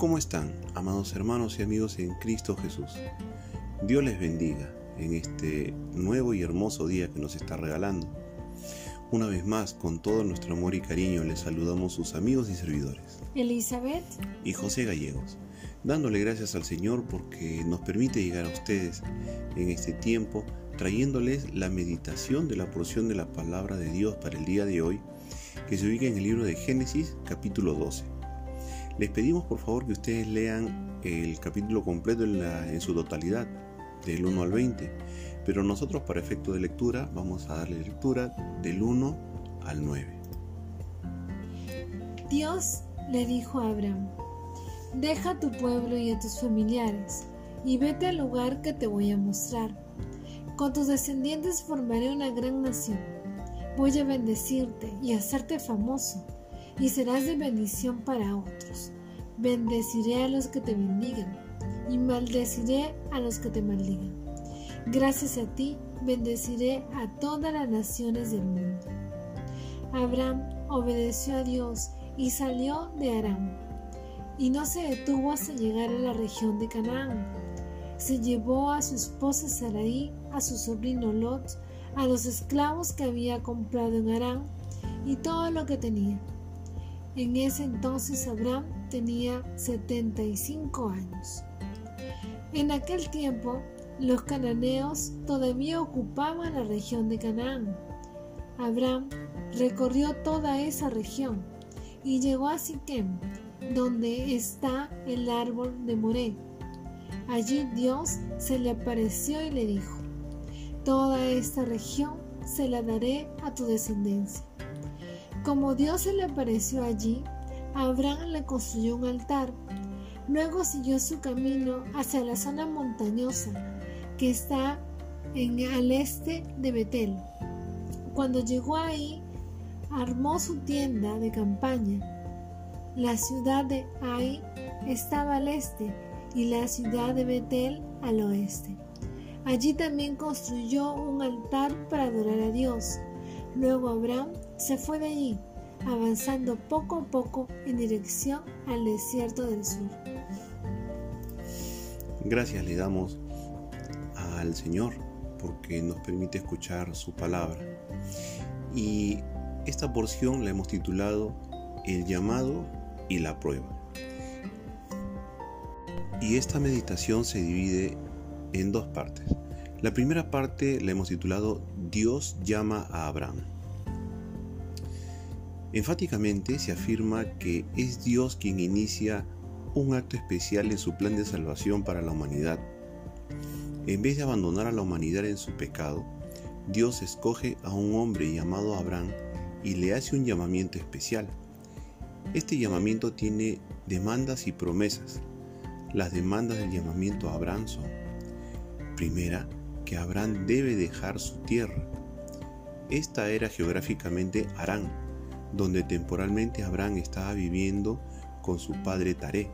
¿Cómo están, amados hermanos y amigos en Cristo Jesús? Dios les bendiga en este nuevo y hermoso día que nos está regalando. Una vez más, con todo nuestro amor y cariño, les saludamos sus amigos y servidores. Elizabeth y José Gallegos, dándole gracias al Señor porque nos permite llegar a ustedes en este tiempo, trayéndoles la meditación de la porción de la palabra de Dios para el día de hoy, que se ubica en el libro de Génesis capítulo 12. Les pedimos por favor que ustedes lean el capítulo completo en, su totalidad, del 1 al 20, pero nosotros para efecto de lectura vamos a darle lectura del 1 al 9. Dios le dijo a Abraham, deja tu pueblo y a tus familiares y vete al lugar que te voy a mostrar. Con tus descendientes formaré una gran nación. Voy a bendecirte y hacerte famoso y serás de bendición para otros. Bendeciré a los que te bendigan y maldeciré a los que te maldigan. Gracias a ti bendeciré a todas las naciones del mundo. Abraham obedeció a Dios y salió de Aram, y no se detuvo hasta llegar a la región de Canaán. Se llevó a su esposa Sarai, a su sobrino Lot, a los esclavos que había comprado en Aram y todo lo que tenía en ese entonces Abraham tenía 75 años. En aquel tiempo, los cananeos todavía ocupaban la región de Canaán. Abraham recorrió toda esa región y llegó a Siquem, donde está el árbol de Moré. Allí Dios se le apareció y le dijo, Toda esta región se la daré a tu descendencia. Como Dios se le apareció allí, Abraham le construyó un altar. Luego siguió su camino hacia la zona montañosa que está en, al este de Betel. Cuando llegó ahí, armó su tienda de campaña. La ciudad de Ai estaba al este y la ciudad de Betel al oeste. Allí también construyó un altar para adorar a Dios. Luego Abraham se fue de allí, avanzando poco a poco en dirección al desierto del sur. Gracias le damos al Señor porque nos permite escuchar su palabra. Y esta porción la hemos titulado El llamado y la prueba. Y esta meditación se divide en dos partes. La primera parte la hemos titulado Dios llama a Abraham. Enfáticamente se afirma que es Dios quien inicia un acto especial en su plan de salvación para la humanidad. En vez de abandonar a la humanidad en su pecado, Dios escoge a un hombre llamado Abraham y le hace un llamamiento especial. Este llamamiento tiene demandas y promesas. Las demandas del llamamiento a Abraham son, primera, que Abraham debe dejar su tierra. Esta era geográficamente Arán, donde temporalmente Abraham estaba viviendo con su padre Taré.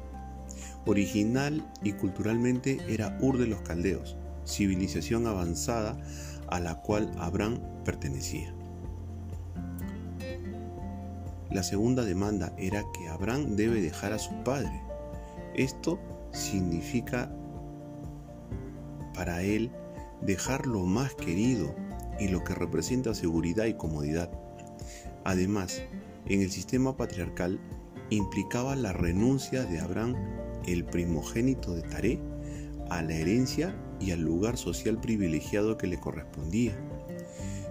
Original y culturalmente era Ur de los Caldeos, civilización avanzada a la cual Abraham pertenecía. La segunda demanda era que Abraham debe dejar a su padre. Esto significa para él dejar lo más querido y lo que representa seguridad y comodidad. Además, en el sistema patriarcal implicaba la renuncia de Abraham, el primogénito de Taré, a la herencia y al lugar social privilegiado que le correspondía.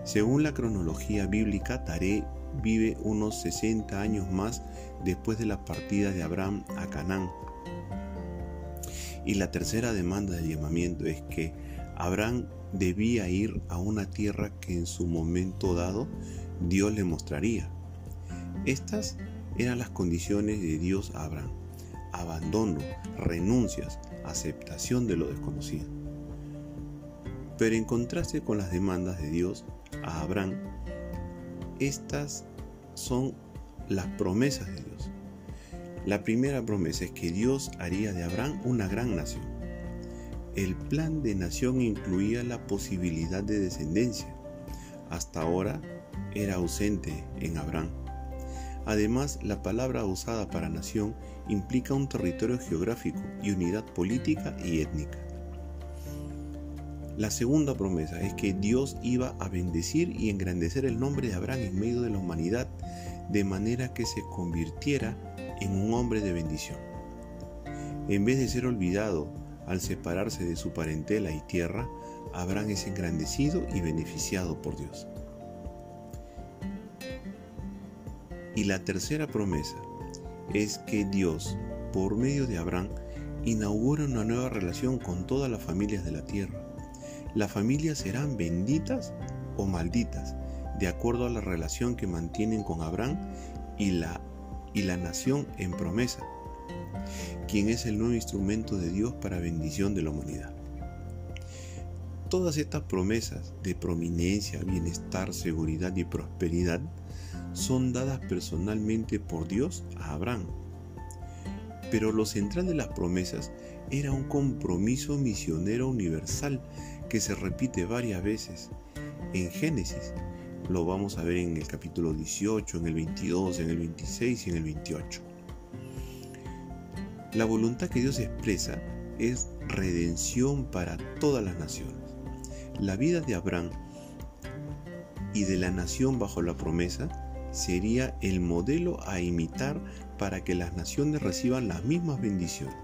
Según la cronología bíblica, Taré vive unos 60 años más después de la partida de Abraham a Canaán. Y la tercera demanda del llamamiento es que Abraham debía ir a una tierra que en su momento dado Dios le mostraría. Estas eran las condiciones de Dios a Abraham. Abandono, renuncias, aceptación de lo desconocido. Pero en contraste con las demandas de Dios a Abraham, estas son las promesas de Dios. La primera promesa es que Dios haría de Abraham una gran nación. El plan de nación incluía la posibilidad de descendencia. Hasta ahora era ausente en Abraham. Además, la palabra usada para nación implica un territorio geográfico y unidad política y étnica. La segunda promesa es que Dios iba a bendecir y engrandecer el nombre de Abraham en medio de la humanidad, de manera que se convirtiera en un hombre de bendición. En vez de ser olvidado al separarse de su parentela y tierra, Abraham es engrandecido y beneficiado por Dios. Y la tercera promesa es que Dios, por medio de Abraham, inaugura una nueva relación con todas las familias de la tierra. Las familias serán benditas o malditas, de acuerdo a la relación que mantienen con Abraham y la, y la nación en promesa, quien es el nuevo instrumento de Dios para bendición de la humanidad. Todas estas promesas de prominencia, bienestar, seguridad y prosperidad son dadas personalmente por Dios a Abraham. Pero lo central de las promesas era un compromiso misionero universal que se repite varias veces. En Génesis lo vamos a ver en el capítulo 18, en el 22, en el 26 y en el 28. La voluntad que Dios expresa es redención para todas las naciones. La vida de Abraham y de la nación bajo la promesa sería el modelo a imitar para que las naciones reciban las mismas bendiciones.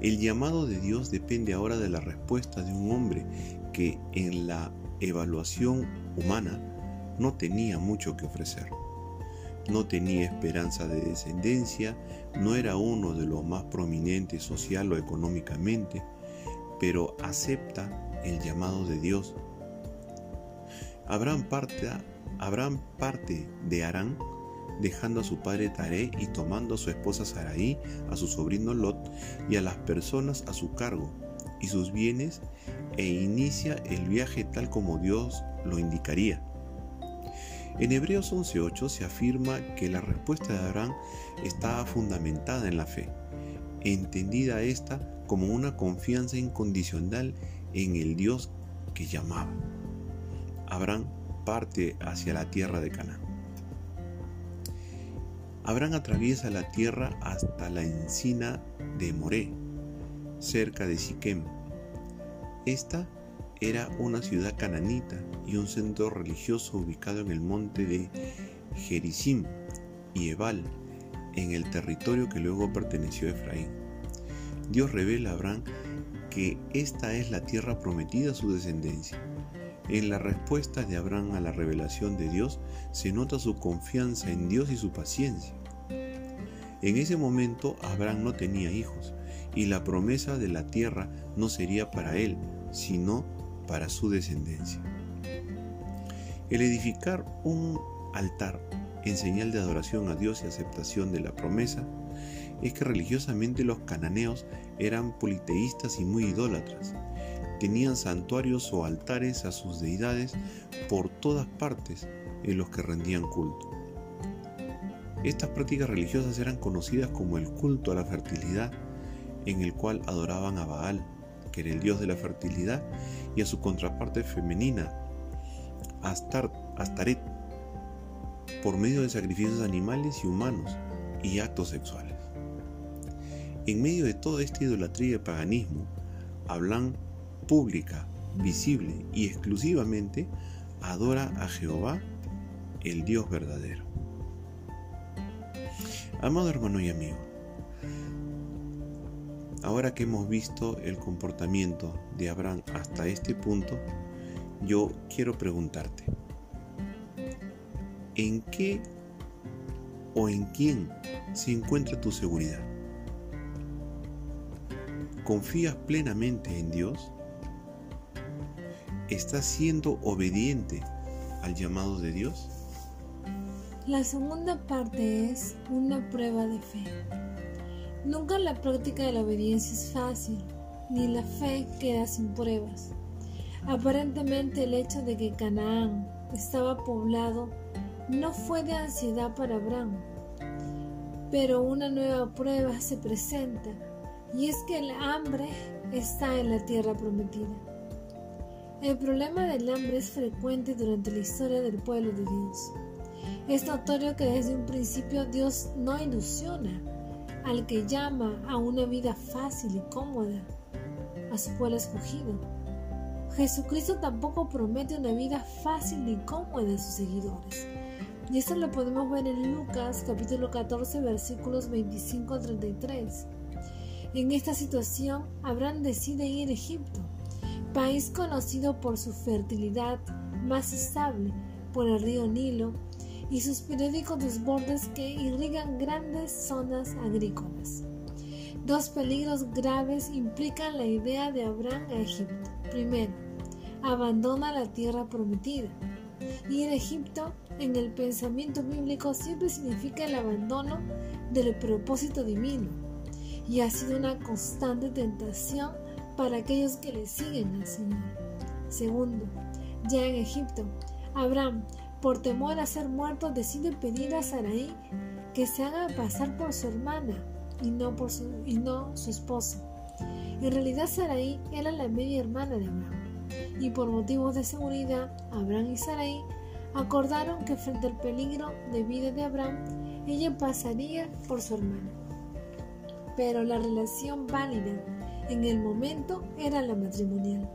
El llamado de Dios depende ahora de la respuesta de un hombre que en la evaluación humana no tenía mucho que ofrecer. No tenía esperanza de descendencia, no era uno de los más prominentes social o económicamente, pero acepta el llamado de Dios. Abraham parte Abraham parte de Arán, dejando a su padre Taré y tomando a su esposa Saraí, a su sobrino Lot y a las personas a su cargo y sus bienes, e inicia el viaje tal como Dios lo indicaría. En Hebreos 11:8 se afirma que la respuesta de Abraham estaba fundamentada en la fe, entendida esta como una confianza incondicional en el Dios que llamaba. Abraham parte hacia la tierra de Canaán. Abraham atraviesa la tierra hasta la encina de Moré, cerca de Siquem. Esta era una ciudad cananita y un centro religioso ubicado en el monte de Gerizim y Ebal, en el territorio que luego perteneció a Efraín. Dios revela a Abraham que esta es la tierra prometida a su descendencia en la respuesta de Abraham a la revelación de Dios se nota su confianza en Dios y su paciencia. En ese momento Abraham no tenía hijos y la promesa de la tierra no sería para él, sino para su descendencia. El edificar un altar en señal de adoración a Dios y aceptación de la promesa es que religiosamente los cananeos eran politeístas y muy idólatras tenían santuarios o altares a sus deidades por todas partes en los que rendían culto. Estas prácticas religiosas eran conocidas como el culto a la fertilidad, en el cual adoraban a Baal, que era el dios de la fertilidad, y a su contraparte femenina, Astart, Astaret, por medio de sacrificios animales y humanos y actos sexuales. En medio de toda esta idolatría y paganismo, hablan pública, visible y exclusivamente adora a Jehová, el Dios verdadero. Amado hermano y amigo, ahora que hemos visto el comportamiento de Abraham hasta este punto, yo quiero preguntarte, ¿en qué o en quién se encuentra tu seguridad? ¿Confías plenamente en Dios? ¿Estás siendo obediente al llamado de Dios? La segunda parte es una prueba de fe. Nunca la práctica de la obediencia es fácil, ni la fe queda sin pruebas. Aparentemente el hecho de que Canaán estaba poblado no fue de ansiedad para Abraham, pero una nueva prueba se presenta y es que el hambre está en la tierra prometida. El problema del hambre es frecuente durante la historia del pueblo de Dios. Es notorio que desde un principio Dios no ilusiona al que llama a una vida fácil y cómoda, a su pueblo escogido. Jesucristo tampoco promete una vida fácil y cómoda a sus seguidores. Y esto lo podemos ver en Lucas capítulo 14 versículos 25 a 33. En esta situación, Abraham decide ir a Egipto, país conocido por su fertilidad más estable por el río Nilo y sus periódicos desbordes que irrigan grandes zonas agrícolas. Dos peligros graves implican la idea de Abraham a Egipto. Primero, abandona la tierra prometida. Y en Egipto en el pensamiento bíblico siempre significa el abandono del propósito divino y ha sido una constante tentación para aquellos que le siguen al Señor. Segundo, ya en Egipto, Abraham, por temor a ser muerto, decide pedir a Sarai que se haga pasar por su hermana y no por su, y no su esposo. En realidad Sarai era la media hermana de Abraham, y por motivos de seguridad, Abraham y Sarai acordaron que frente al peligro de vida de Abraham, ella pasaría por su hermana. Pero la relación válida en el momento era la matrimonial.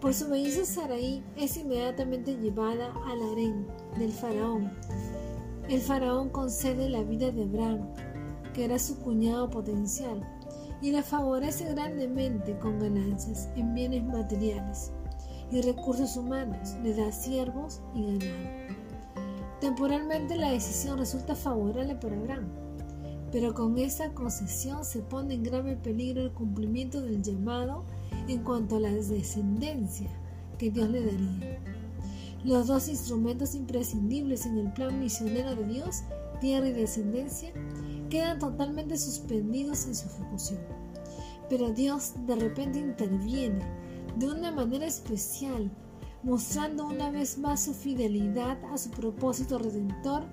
Por su belleza Sarai es inmediatamente llevada al harén del faraón. El faraón concede la vida de Abraham, que era su cuñado potencial, y la favorece grandemente con ganancias en bienes materiales y recursos humanos, le da siervos y ganado. Temporalmente la decisión resulta favorable para Abraham, pero con esa concesión se pone en grave peligro el cumplimiento del llamado en cuanto a la descendencia que Dios le daría. Los dos instrumentos imprescindibles en el plan misionero de Dios, tierra y descendencia, quedan totalmente suspendidos en su ejecución. Pero Dios de repente interviene de una manera especial, mostrando una vez más su fidelidad a su propósito redentor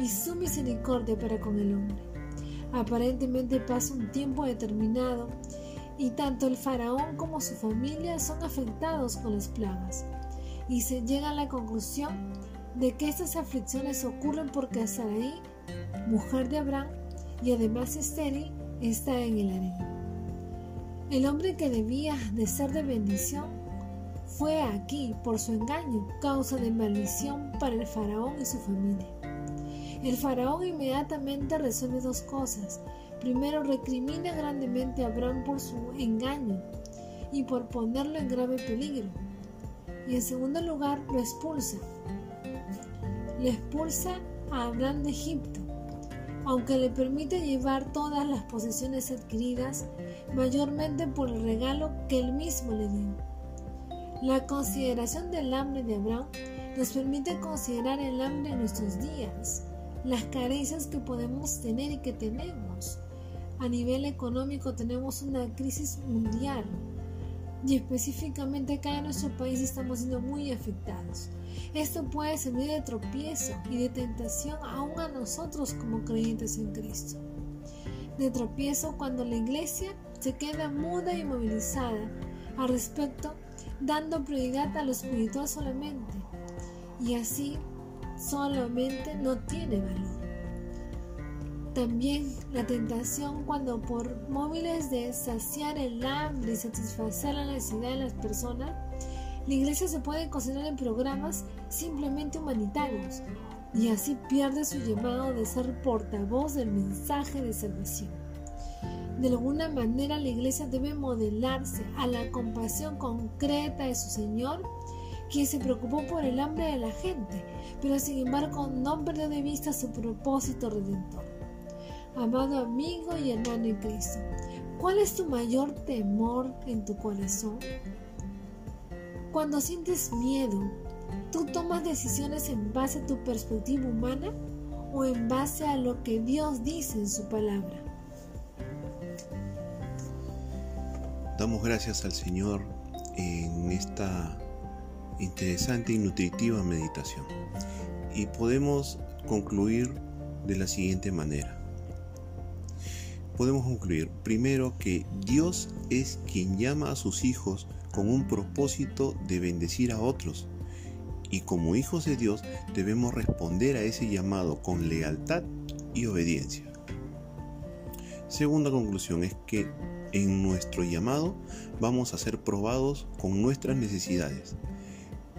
y su misericordia para con el hombre. Aparentemente pasa un tiempo determinado y tanto el faraón como su familia son afectados con las plagas y se llega a la conclusión de que estas aflicciones ocurren porque Sarai, mujer de Abraham y además estéril, está en el harén. El hombre que debía de ser de bendición fue aquí por su engaño, causa de maldición para el faraón y su familia. El faraón inmediatamente resuelve dos cosas. Primero, recrimina grandemente a Abraham por su engaño y por ponerlo en grave peligro. Y en segundo lugar, lo expulsa. Le expulsa a Abraham de Egipto aunque le permite llevar todas las posesiones adquiridas, mayormente por el regalo que él mismo le dio. La consideración del hambre de Abraham nos permite considerar el hambre en nuestros días, las carencias que podemos tener y que tenemos. A nivel económico tenemos una crisis mundial y específicamente acá en nuestro país estamos siendo muy afectados. Esto puede servir de tropiezo y de tentación aún a nosotros como creyentes en Cristo. De tropiezo cuando la iglesia se queda muda y movilizada al respecto, dando prioridad a lo espiritual solamente, y así solamente no tiene valor. También la tentación cuando por móviles de saciar el hambre y satisfacer la necesidad de las personas, la iglesia se puede considerar en programas simplemente humanitarios y así pierde su llamado de ser portavoz del mensaje de salvación. De alguna manera la iglesia debe modelarse a la compasión concreta de su Señor, quien se preocupó por el hambre de la gente, pero sin embargo no perdió de vista su propósito redentor. Amado amigo y hermano en Cristo, ¿cuál es tu mayor temor en tu corazón? Cuando sientes miedo, ¿tú tomas decisiones en base a tu perspectiva humana o en base a lo que Dios dice en su palabra? Damos gracias al Señor en esta interesante y nutritiva meditación. Y podemos concluir de la siguiente manera. Podemos concluir primero que Dios es quien llama a sus hijos con un propósito de bendecir a otros y como hijos de Dios debemos responder a ese llamado con lealtad y obediencia. Segunda conclusión es que en nuestro llamado vamos a ser probados con nuestras necesidades,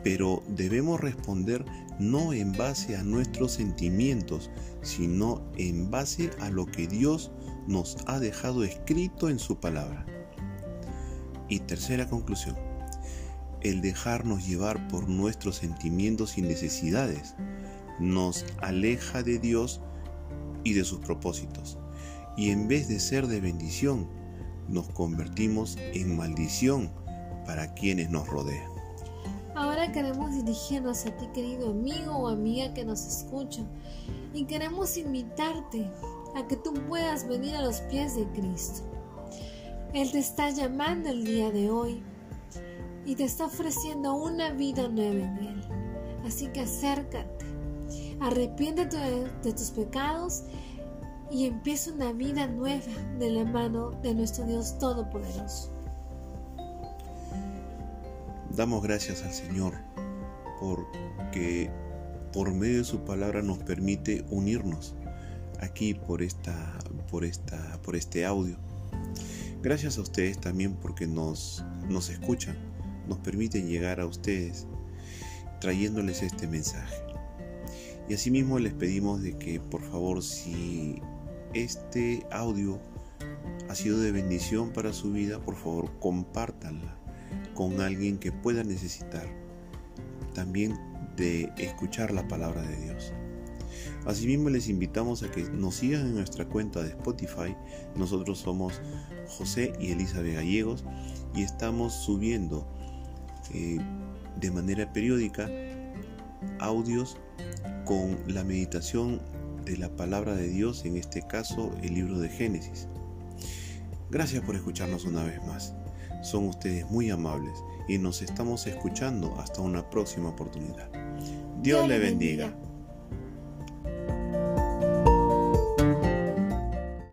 pero debemos responder no en base a nuestros sentimientos, sino en base a lo que Dios nos ha dejado escrito en su palabra. Y tercera conclusión, el dejarnos llevar por nuestros sentimientos y necesidades nos aleja de Dios y de sus propósitos. Y en vez de ser de bendición, nos convertimos en maldición para quienes nos rodean. Ahora queremos dirigirnos a ti, querido amigo o amiga que nos escucha, y queremos invitarte a que tú puedas venir a los pies de Cristo. Él te está llamando el día de hoy y te está ofreciendo una vida nueva en Él. Así que acércate, arrepiéntete de, tus pecados y empieza una vida nueva de la mano de nuestro Dios Todopoderoso. Damos gracias al Señor porque por medio de su palabra nos permite unirnos aquí por esta por esta por este audio. Gracias a ustedes también porque nos nos escuchan, nos permiten llegar a ustedes trayéndoles este mensaje. Y asimismo les pedimos de que por favor si este audio ha sido de bendición para su vida, por favor compártanla con alguien que pueda necesitar también de escuchar la palabra de Dios. Asimismo les invitamos a que nos sigan en nuestra cuenta de Spotify. Nosotros somos José y Elizabeth Gallegos y estamos subiendo eh, de manera periódica audios con la meditación de la palabra de Dios, en este caso el libro de Génesis. Gracias por escucharnos una vez más. Son ustedes muy amables y nos estamos escuchando hasta una próxima oportunidad. Dios, le bendiga.